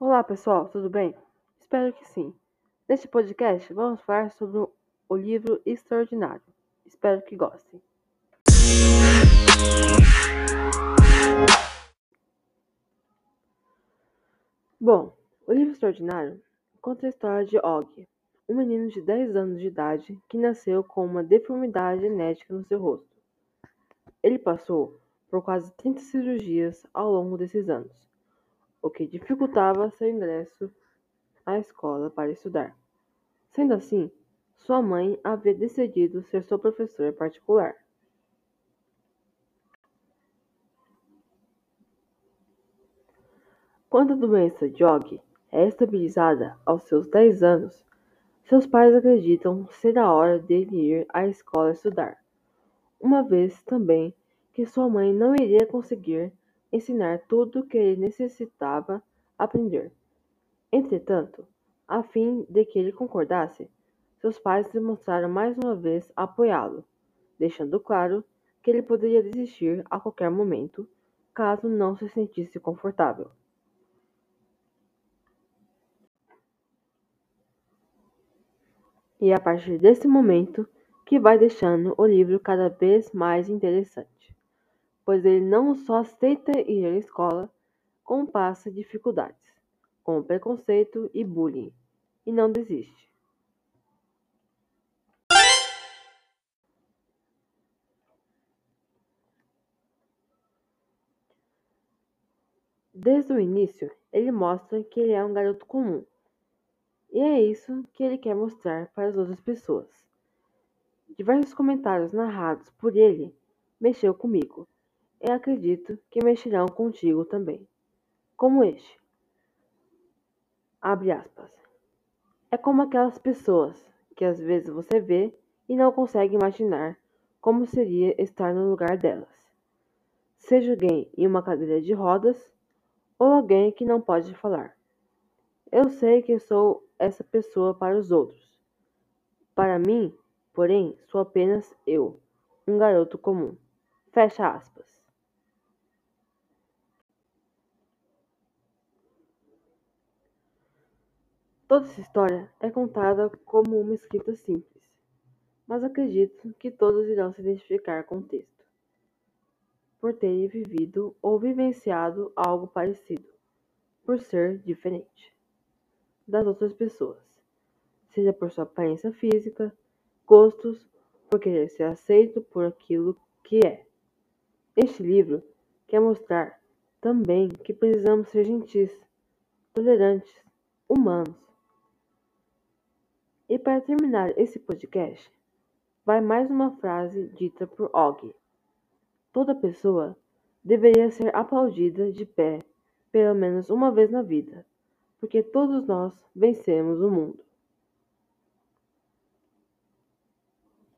Olá pessoal, tudo bem? Espero que sim. Neste podcast vamos falar sobre o livro Extraordinário. Espero que gostem. Bom, o livro Extraordinário conta a história de Og, um menino de 10 anos de idade que nasceu com uma deformidade genética no seu rosto. Ele passou por quase 30 cirurgias ao longo desses anos, o que dificultava seu ingresso à escola para estudar. Sendo assim, sua mãe havia decidido ser sua professora particular. Quando a doença de Og é estabilizada aos seus 10 anos, seus pais acreditam ser a hora dele ir à escola estudar, uma vez também que sua mãe não iria conseguir ensinar tudo o que ele necessitava aprender. Entretanto, a fim de que ele concordasse, seus pais demonstraram mais uma vez apoiá-lo, deixando claro que ele poderia desistir a qualquer momento caso não se sentisse confortável. E é a partir desse momento que vai deixando o livro cada vez mais interessante, pois ele não só aceita ir à escola, como passa dificuldades, como preconceito e bullying, e não desiste. Desde o início, ele mostra que ele é um garoto comum. E é isso que ele quer mostrar para as outras pessoas. Diversos comentários narrados por ele mexeu comigo. E acredito que mexerão contigo também. Como este. Abre aspas. É como aquelas pessoas que às vezes você vê e não consegue imaginar como seria estar no lugar delas. Seja alguém em uma cadeira de rodas ou alguém que não pode falar. Eu sei que sou essa pessoa para os outros. Para mim, porém, sou apenas eu, um garoto comum. Fecha aspas. Toda essa história é contada como uma escrita simples, mas acredito que todos irão se identificar com o texto por terem vivido ou vivenciado algo parecido, por ser diferente das outras pessoas, seja por sua aparência física, gostos, por querer ser aceito por aquilo que é. Este livro quer mostrar também que precisamos ser gentis, tolerantes, humanos. Para terminar esse podcast, vai mais uma frase dita por Og. Toda pessoa deveria ser aplaudida de pé pelo menos uma vez na vida, porque todos nós vencemos o mundo.